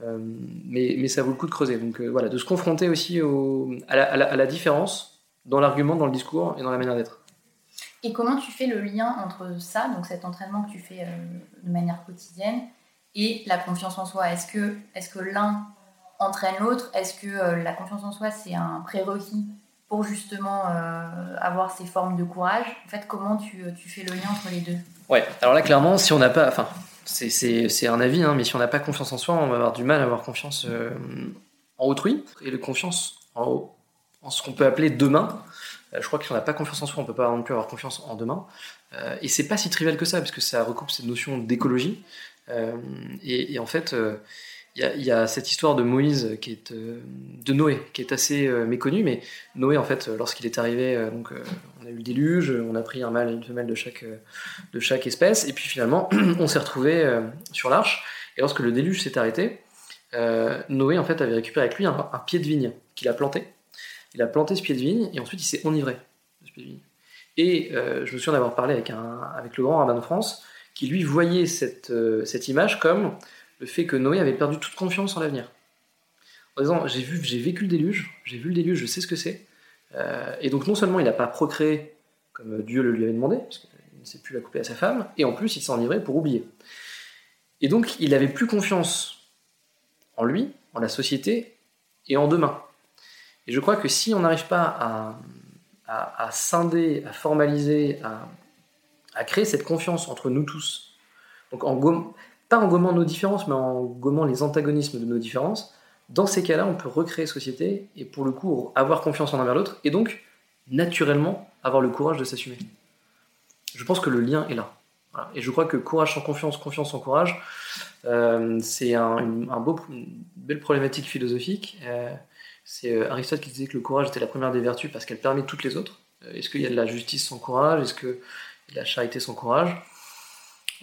E: mais, mais, ça vaut le coup de creuser. Donc voilà, de se confronter aussi au, à, la, différence dans l'argument, dans le discours et dans la manière d'être.
D: Et comment tu fais le lien entre ça, donc cet entraînement que tu fais de manière quotidienne, et la confiance en soi? Est que l'un entraîne l'autre? Est-ce que la confiance en soi, c'est un prérequis pour justement avoir ces formes de courage En fait, comment tu, tu fais le lien entre les deux?
E: Ouais, alors là, clairement, si on n'a pas. Enfin, c'est un avis, hein, mais si on n'a pas confiance en soi, on va avoir du mal à avoir confiance euh, en autrui et le confiance en, ce qu'on peut appeler demain. Euh, je crois que si on n'a pas confiance en soi, on peut pas non plus avoir confiance en demain. Euh, et c'est pas si trivial que ça, parce que ça recoupe cette notion d'écologie. Et, en fait, il y, a cette histoire de Moïse, qui est, euh, de Noé, qui est assez euh, méconnue, mais Noé, en fait, lorsqu'il est arrivé, euh, donc, on a eu le déluge, on a pris un mâle et une femelle de chaque, de chaque espèce, et puis finalement, on s'est retrouvé sur l'arche, et lorsque le déluge s'est arrêté, Noé, en fait, avait récupéré avec lui un, pied de vigne qu'il a planté. Il a planté ce pied de vigne, et ensuite il s'est enivré de ce pied de vigne. Et je me souviens d'avoir parlé avec, avec le grand rabbin de France, qui lui voyait cette, cette image comme le fait que Noé avait perdu toute confiance en l'avenir. En disant, j'ai vu, j'ai vécu le déluge, j'ai vu le déluge, je sais ce que c'est. Euh, et donc non seulement il n'a pas procréé comme Dieu le lui avait demandé, parce qu'il ne s'est plus la couper à sa femme, et en plus il s'est enivré pour oublier. Et donc il n'avait plus confiance en lui, en la société et en demain. Et je crois que si on n'arrive pas à, à, scinder, à formaliser, à, à, créer cette confiance entre nous tous, donc en pas en gommant nos différences, mais en gommant les antagonismes de nos différences, dans ces cas-là, on peut recréer société et pour le coup avoir confiance en un vers l'autre et donc naturellement avoir le courage de s'assumer. Je pense que le lien est là. Et je crois que courage sans confiance, confiance sans courage, euh, c'est un, beau, une belle problématique philosophique. Euh, c'est euh, Aristote qui disait que le courage était la première des vertus parce qu'elle permet toutes les autres. Est-ce qu'il y a de la justice sans courage? Est-ce qu'il y a de la charité sans courage?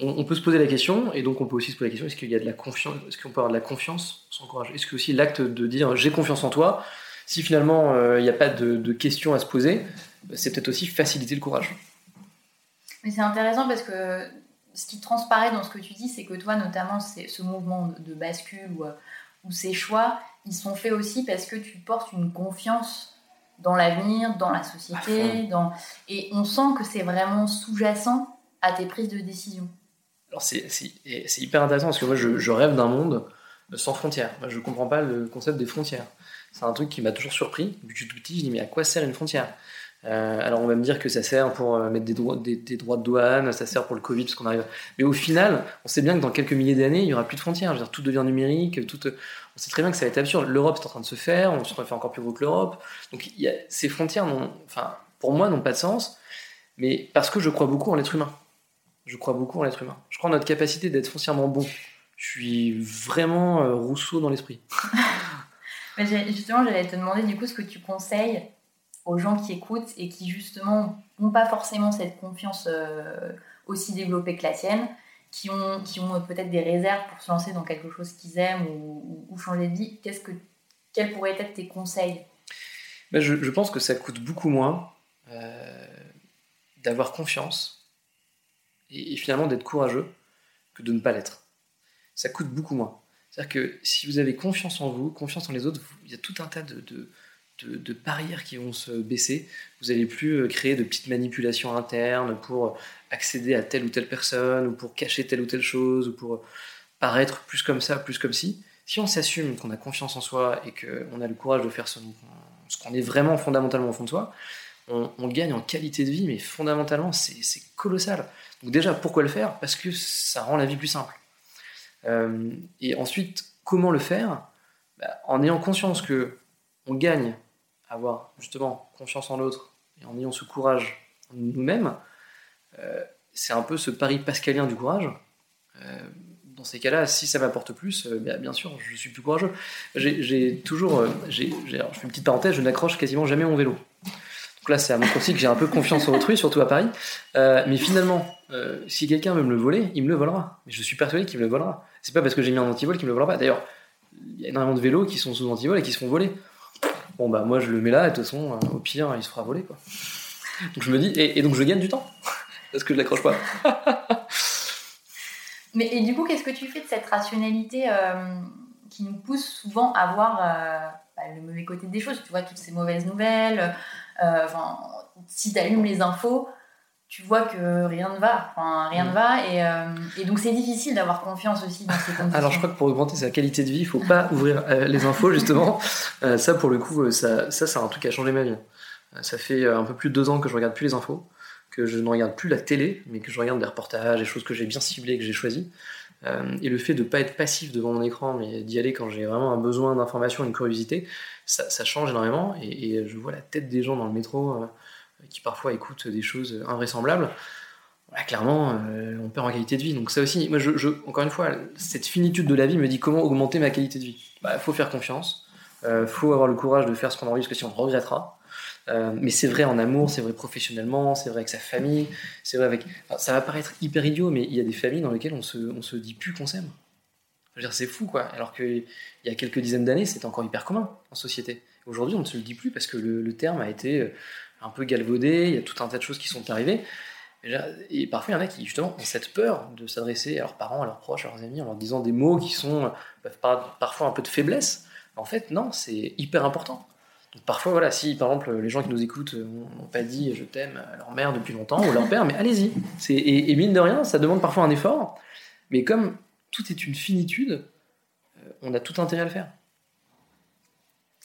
E: On, peut se poser la question, et donc on peut aussi se poser la question est-ce qu'il y a de la confiance, est-ce qu'on peut avoir de la confiance sans courage? Est-ce que aussi l'acte de dire j'ai confiance en toi, si finalement euh, il n'y a pas de, questions à se poser, c'est peut-être aussi faciliter le courage.
D: Mais c'est intéressant parce que ce qui transparaît dans ce que tu dis, c'est que toi, notamment, ce mouvement de bascule ou, ou ces choix, ils sont faits aussi parce que tu portes une confiance dans l'avenir, dans la société, dans... et on sent que c'est vraiment sous-jacent à tes prises de décision
E: c'est hyper intéressant parce que moi je, rêve d'un monde sans frontières. Je comprends pas le concept des frontières. C'est un truc qui m'a toujours surpris. Depuis que je suis tout petit, je dis mais à quoi sert une frontière? Euh, alors on va me dire que ça sert pour euh, mettre des droits, de douane, ça sert pour le Covid parce qu'on arrive. Mais au final, on sait bien que dans quelques milliers d'années, il y aura plus de frontières. Tout devient numérique. On sait très bien que ça va être absurde. L'Europe est en train de se faire, on se fait encore plus gros que l'Europe. Donc ces frontières, pour moi, n'ont pas de sens. Mais parce que je crois beaucoup en l'être humain. Je crois beaucoup en l'être humain. Je crois en notre capacité d'être foncièrement bon. Je suis vraiment euh, Rousseau dans l'esprit.
D: justement, j'allais te demander du coup ce que tu conseilles aux gens qui écoutent et qui justement n'ont pas forcément cette confiance euh, aussi développée que la tienne, qui ont, qui ont peut-être des réserves pour se lancer dans quelque chose qu'ils aiment ou, changer de vie. Qu'est-ce que, quels pourraient être tes conseils?
E: Ben, je, je, pense que ça coûte beaucoup moins euh, d'avoir confiance et, finalement d'être courageux que de ne pas l'être. Ça coûte beaucoup moins. C'est-à-dire que si vous avez confiance en vous, confiance en les autres, il y a tout un tas de, de, de, barrières qui vont se baisser. Vous n'allez plus euh, créer de petites manipulations internes pour accéder à telle ou telle personne, ou pour cacher telle ou telle chose, ou pour paraître plus comme ça, plus comme si. Si on s'assume qu'on a confiance en soi et qu'on a le courage de faire ce, ce qu'on est vraiment fondamentalement au fond de soi, on, gagne en qualité de vie, mais fondamentalement, c'est colossal. Donc déjà, pourquoi le faire? Parce que ça rend la vie plus simple. Euh, et ensuite, comment le faire? Bah, En ayant conscience que on gagne à avoir justement confiance en l'autre et en ayant ce courage en nous-mêmes. Euh, c'est un peu ce pari pascalien du courage. Euh, dans ces cas-là, si ça m'apporte plus, bah, bien sûr, je suis plus courageux. J'ai toujours, je fais une petite parenthèse, je n'accroche quasiment jamais mon vélo. Donc là, c'est à mon aussi que j'ai un peu confiance en autrui, surtout à Paris. Euh, mais finalement, euh, si quelqu'un veut me le voler, il me le volera. Je suis persuadé qu'il me le volera. C'est pas parce que j'ai mis un antivol qu'il me le volera pas. D'ailleurs, il y a énormément de vélos qui sont sous antivol et qui se font voler. Bon, bah, moi, je le mets là, et de toute façon, euh, au pire, il se fera voler, quoi. Donc je me dis, et, donc je gagne du temps. parce que je l'accroche pas.
D: mais et du coup, qu'est-ce que tu fais de cette rationalité qui nous pousse souvent à voir bah, le mauvais côté des choses? Tu vois, toutes ces mauvaises nouvelles euh, si tu allumes les infos, tu vois que rien ne va. Enfin, rien ne va. Et, euh, et donc, c'est difficile d'avoir confiance aussi dans ces conditions.
E: Alors, je crois que pour augmenter sa qualité de vie, il faut pas ouvrir euh, les infos, justement. Euh, ça, pour le coup, ça, ça, c'est un truc qui a changé ma vie. Ça fait un peu plus de deux ans que je regarde plus les infos, que je ne regarde plus la télé, mais que je regarde des reportages, des choses que j'ai bien ciblées, que j'ai choisies. Et le fait de ne pas être passif devant mon écran, mais d'y aller quand j'ai vraiment un besoin d'information, une curiosité, ça, ça change énormément. Et, je vois la tête des gens dans le métro qui parfois écoutent des choses invraisemblables, clairement, euh, on perd en qualité de vie. Donc ça aussi, moi, encore une fois, cette finitude de la vie me dit comment augmenter ma qualité de vie. Il bah, faut faire confiance, il euh, faut avoir le courage de faire ce qu'on a envie, parce que sinon on regrettera. Euh, mais c'est vrai en amour, c'est vrai professionnellement, c'est vrai avec sa famille, c'est vrai avec. ça va paraître hyper idiot, mais il y a des familles dans lesquelles on se, se dit plus qu'on s'aime. C'est fou, quoi. Alors qu'il y a quelques dizaines d'années, c'était encore hyper commun en société. Aujourd'hui, on ne se le dit plus parce que le, le terme a été un peu galvaudé, il y a tout un tas de choses qui sont arrivées. Et parfois, il y en a qui, justement, ont cette peur de s'adresser à leurs parents, à leurs proches, à leurs amis, en leur disant des mots qui sont parfois un peu de faiblesse. En fait, non, c'est hyper important. Parfois, voilà, si par exemple les gens qui nous écoutent n'ont pas dit je t'aime à leur mère depuis longtemps ou leur père, mais allez-y. Et, et, mine de rien, ça demande parfois un effort. Mais comme tout est une finitude, euh, on a tout intérêt à le faire.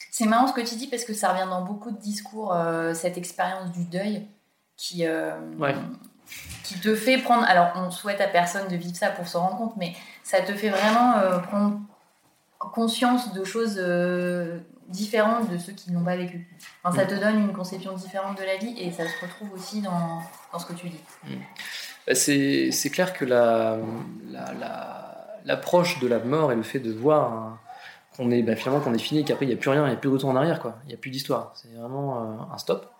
D: C'est marrant ce que tu dis parce que ça revient dans beaucoup de discours, euh, cette expérience du deuil qui, euh, qui te fait prendre. Alors, on souhaite à personne de vivre ça pour se rendre compte, mais ça te fait vraiment euh, prendre conscience de choses différentes de ceux qui n'ont pas vécu. Enfin, ça mm. te donne une conception différente de la vie et ça se retrouve aussi dans, dans ce que tu dis. Mm.
E: Bah, c'est clair que la, l'approche la, de la mort et le fait de voir un qu'on est bah, finalement qu'on est fini, qu'après il n'y a plus rien, il n'y a plus de retour en arrière, quoi. Il n'y a plus d'histoire. C'est vraiment euh, un stop.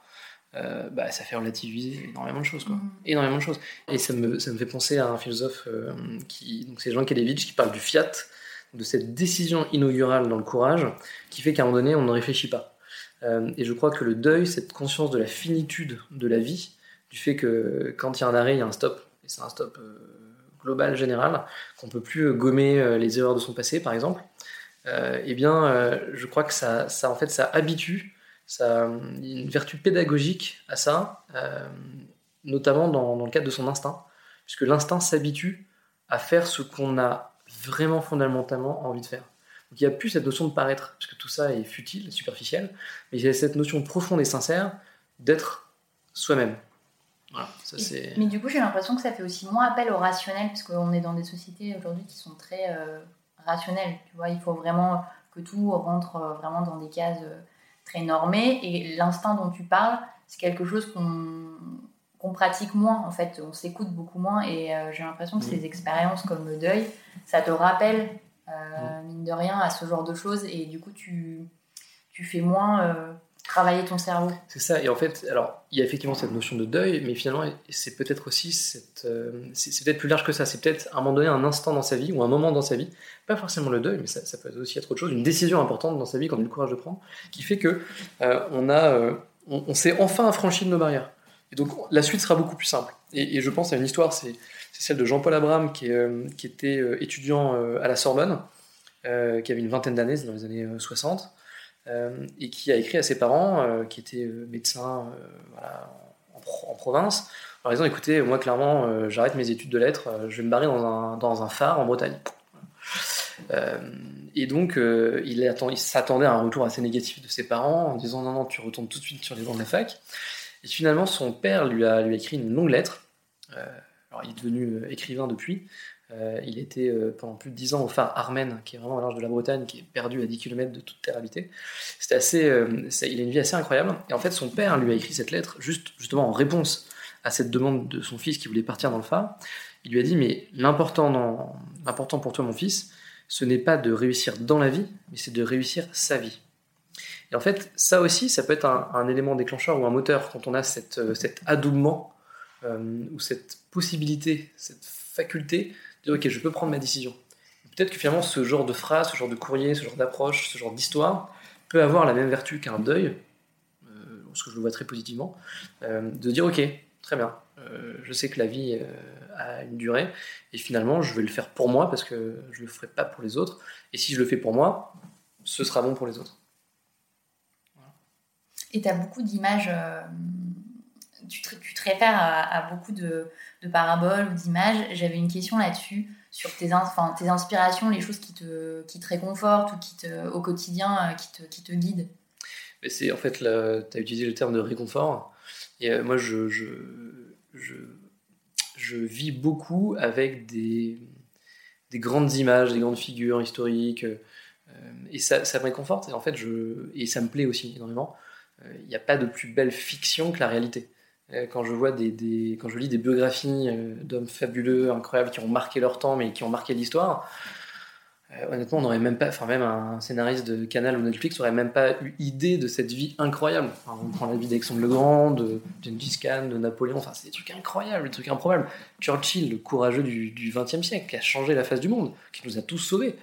E: Euh, bah, ça fait relativiser énormément de choses, quoi. Mm. Énormément de choses. Et ça me, ça me fait penser à un philosophe euh, qui, donc c'est Jean Kelevitch, qui parle du fiat, de cette décision inaugurale dans le courage, qui fait qu'à un moment donné, on ne réfléchit pas. et je crois que le deuil, cette conscience de la finitude de la vie, du fait que quand il y a un arrêt, il y a un stop, et c'est un stop global, général, qu'on peut plus gommer les erreurs de son passé, par exemple, euh, eh bien, euh, je crois que ça, ça, en fait, ça habitue, ça, il y a une vertu pédagogique à ça, euh, notamment dans, dans, le cadre de son instinct, puisque l'instinct s'habitue à faire ce qu'on a vraiment fondamentalement envie de faire. Donc il n'y a plus cette notion de paraître, parce que tout ça est futile, superficiel, mais il y a cette notion profonde et sincère d'être soi-même. Voilà, ça c'est...
D: Mais du coup, j'ai l'impression que ça fait aussi moins appel au rationnel, parce qu'on est dans des sociétés aujourd'hui qui sont très rationnel. Tu vois, il faut vraiment que tout rentre euh, vraiment dans des cases euh, très normées. Et l'instinct dont tu parles, c'est quelque chose qu'on pratique moins. En fait, on s'écoute beaucoup moins. Et euh, j'ai l'impression que ces expériences comme le deuil, ça te rappelle, mine de rien, à ce genre de choses. Et du coup, tu, tu fais moins travailler ton cerveau.
E: C'est ça, et en fait, alors, il y a effectivement cette notion de deuil, mais finalement, c'est peut-être aussi cette. Euh, c'est peut-être plus large que ça, c'est peut-être à un moment donné un instant dans sa vie, ou un moment dans sa vie, pas forcément le deuil, mais ça, ça peut aussi être autre chose, une décision importante dans sa vie qu'on a eu le courage de prendre, qui fait que euh, on, a, euh, on, s'est enfin affranchi de nos barrières. Et donc, la suite sera beaucoup plus simple. Et, je pense à une histoire, c'est celle de Jean-Paul Abraham, qui, qui était étudiant à la Sorbonne, qui avait une vingtaine d'années, dans les années 60. Euh, et qui a écrit à ses parents, euh, qui étaient euh, médecins en, province, en disant écoutez, moi clairement, j'arrête mes études de lettres, je vais me barrer dans un, phare en Bretagne. et donc, il s'attendait à un retour assez négatif de ses parents en disant non, non, tu retournes tout de suite sur les bancs de la fac. Et finalement, son père lui a, écrit une longue lettre. alors, il est devenu écrivain depuis, euh, il était euh, pendant plus de 10 ans au phare Armen, qui est vraiment au large de la Bretagne, qui est perdu à 10 km de toute terre habitée. C'était assez, euh, il a une vie assez incroyable. Et en fait, son père lui a écrit cette lettre juste, justement en réponse à cette demande de son fils qui voulait partir dans le phare. Il lui a dit Mais l'important pour toi, mon fils, ce n'est pas de réussir dans la vie, mais c'est de réussir sa vie. Et en fait, ça aussi, ça peut être un, élément déclencheur ou un moteur quand on a cette, cet adoubement ou cette possibilité, cette faculté dire ok, je peux prendre ma décision. Peut-être que finalement ce genre de phrase, ce genre de courrier, ce genre d'approche, ce genre d'histoire peut avoir la même vertu qu'un deuil, euh, que je le vois très positivement, euh, de dire ok, très bien, euh, je sais que la vie a une durée et finalement je vais le faire pour moi parce que je le ferai pas pour les autres et si je le fais pour moi, ce sera bon pour les autres.
D: Et tu as beaucoup d'images tu, te, tu te réfères à, beaucoup de, paraboles ou d'images. J'avais une question là-dessus sur tes, enfin, tes inspirations, les choses qui te, qui te réconfortent ou qui te, au quotidien euh, qui te, qui te guident.
E: C'est en fait, tu as utilisé le terme de réconfort. Et moi, je, je, je, vis beaucoup avec des, des grandes images, des grandes figures historiques. Euh, et ça, ça me réconforte. Et en fait, je, et ça me plaît aussi énormément. Euh, il n'y a pas de plus belle fiction que la réalité. Euh, quand je vois des, quand je lis des biographies d'hommes fabuleux, incroyables, qui ont marqué leur temps, mais qui ont marqué l'histoire, honnêtement, on n'aurait même pas, enfin même un scénariste de Canal ou Netflix n'aurait même pas eu idée de cette vie incroyable. on prend la vie d'Alexandre le Grand, de Gengis Khan, de Napoléon, enfin c'est des trucs incroyables, des trucs improbables. Churchill, le courageux du XXe siècle, qui a changé la face du monde, qui nous a tous sauvés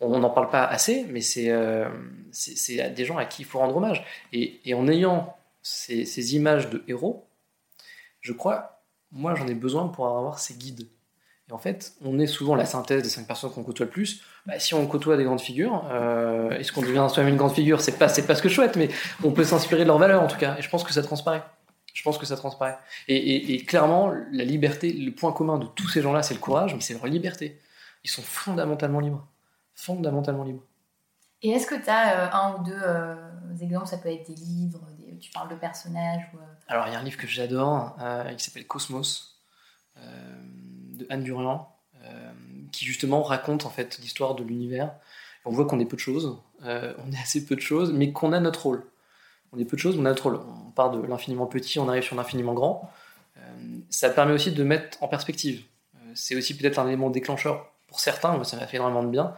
E: on n'en parle pas assez, mais euh, c'est des gens à qui il faut rendre hommage. Et, en ayant ces, images de héros, je crois, moi j'en ai besoin pour avoir ces guides. Et en fait, on est souvent la synthèse des cinq personnes qu'on côtoie le plus. Bah, si on côtoie des grandes figures, euh, est-ce qu'on devient soi-même une grande figure? C'est pas, pas ce que je souhaite, mais on peut s'inspirer de leurs valeurs en tout cas. Et je pense que ça transparaît. Je pense que ça transparaît. Et, et clairement, la liberté, le point commun de tous ces gens-là, c'est le courage, mais c'est leur liberté. Ils sont fondamentalement libres fondamentalement libre.
D: Et est-ce que tu as euh, un ou deux euh, exemples? Ça peut être des livres, tu parles de personnages ou, euh,
E: Alors, il y a un livre que j'adore qui s'appelle Cosmos de Anne Durand qui justement raconte en fait l'histoire de l'univers. On voit qu'on est peu de choses, on est assez peu de choses, mais qu'on a notre rôle. On est peu de choses, on a notre rôle. On part de l'infiniment petit, on arrive sur l'infiniment grand. ça permet aussi de mettre en perspective. c'est aussi peut-être un élément déclencheur pour certains, moi ça m'a fait énormément de bien,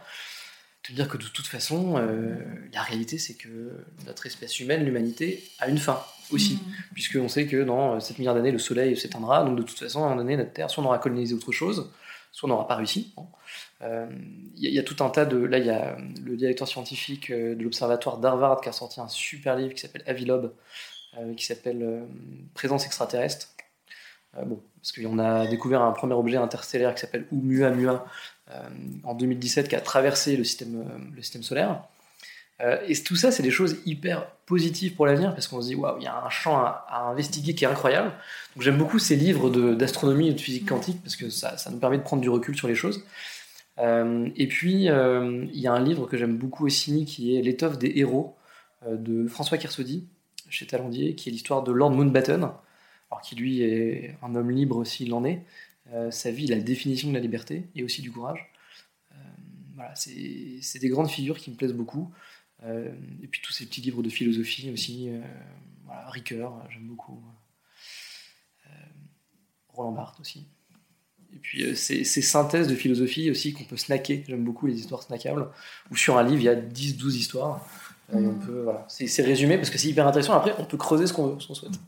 E: te dire que de toute façon, euh, la réalité, c'est que notre espèce humaine, l'humanité, a une fin aussi. Mm. Puisqu'on sait que dans 7 milliards d'années, le Soleil s'éteindra. Donc, de toute façon, à un moment donné, notre Terre, soit on aura colonisé autre chose, soit on n'aura pas réussi. Il euh, y, a tout un tas de. Là, il y a le directeur scientifique euh, de l'Observatoire d'Harvard qui a sorti un super livre qui s'appelle Avilob, qui s'appelle Présence extraterrestre. bon, parce qu'on a découvert un premier objet interstellaire qui s'appelle Oumuamua euh, en 2017 qui a traversé le système, euh, le système solaire. Euh, et tout ça, c'est des choses hyper positives pour l'avenir parce qu'on se dit, waouh, il y a un champ à, investiguer qui est incroyable. Donc j'aime beaucoup ces livres d'astronomie et de physique quantique parce que ça, ça, nous permet de prendre du recul sur les choses. et puis, il y a un livre que j'aime beaucoup aussi qui est L'étoffe des héros de François Kersaudy chez Talandier, qui est l'histoire de Lord Mountbatten, alors qui lui est un homme libre s'il en est, euh, sa vie, la définition de la liberté et aussi du courage. Euh, voilà, c'est des grandes figures qui me plaisent beaucoup. Euh, et puis tous ces petits livres de philosophie aussi. voilà, Ricoeur, j'aime beaucoup. Roland Barthes aussi. Et puis ces, synthèses de philosophie aussi qu'on peut snacker. J'aime beaucoup les histoires snackables. Ou sur un livre, il y a 10-12 histoires. on mm. peut, voilà. C'est résumé parce que c'est hyper intéressant. Après, on peut creuser ce qu'on souhaite.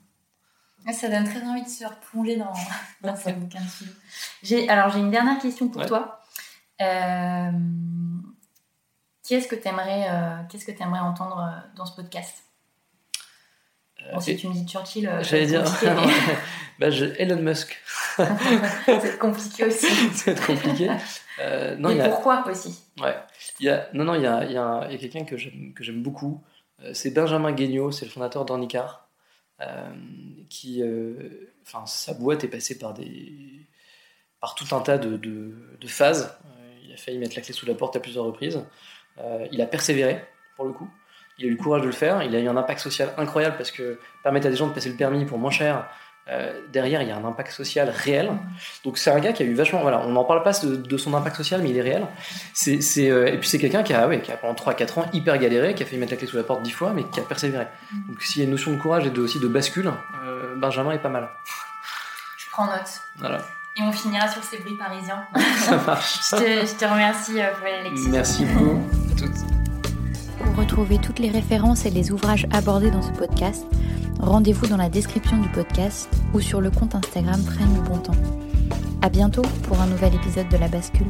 D: Ah, ça donne très envie de se replonger dans, dans ce bouquin J'ai, alors, j'ai une dernière question pour toi. Euh, qu'est-ce que tu aimerais, euh, qu'est-ce que aimerais entendre euh, dans ce podcast? Bon, si tu me dis Churchill,
E: j'allais dire bah, Elon Musk.
D: c'est compliqué aussi.
E: c'est compliqué.
D: non, Et pourquoi aussi?
E: Ouais. Il y a, non, non, il y a, il y a, il y a quelqu'un que j'aime, que j'aime beaucoup. c'est Benjamin Guignot, c'est le fondateur d'Ornicar. Euh, qui, euh, enfin, sa boîte est passée par des, par tout un tas de, de, phases. Euh, il a failli mettre la clé sous la porte à plusieurs reprises. il a persévéré pour le coup. Il a eu le courage de le faire. Il a eu un impact social incroyable parce que permettre à des gens de passer le permis pour moins cher, euh, derrière, il y a un impact social réel. Donc c'est un gars qui a eu vachement... Voilà, on n'en parle pas de, son impact social, mais il est réel. C'est, euh, et puis c'est quelqu'un qui a, ouais, qui a pendant 3-4 ans hyper galéré, qui a fait mettre la clé sous la porte 10 fois, mais qui a persévéré. Donc s'il y a une notion de courage et de, aussi de bascule, euh, Benjamin est pas mal.
D: Je prends note.
E: Voilà.
D: Et on finira sur ces bruits parisiens.
E: Ça marche.
D: je, te, je, te, remercie pour l'élection.
E: Merci beaucoup à toutes.
G: Retrouver toutes les références et les ouvrages abordés dans ce podcast, rendez-vous dans la description du podcast ou sur le compte Instagram Prenne le bon temps. À bientôt pour un nouvel épisode de La Bascule.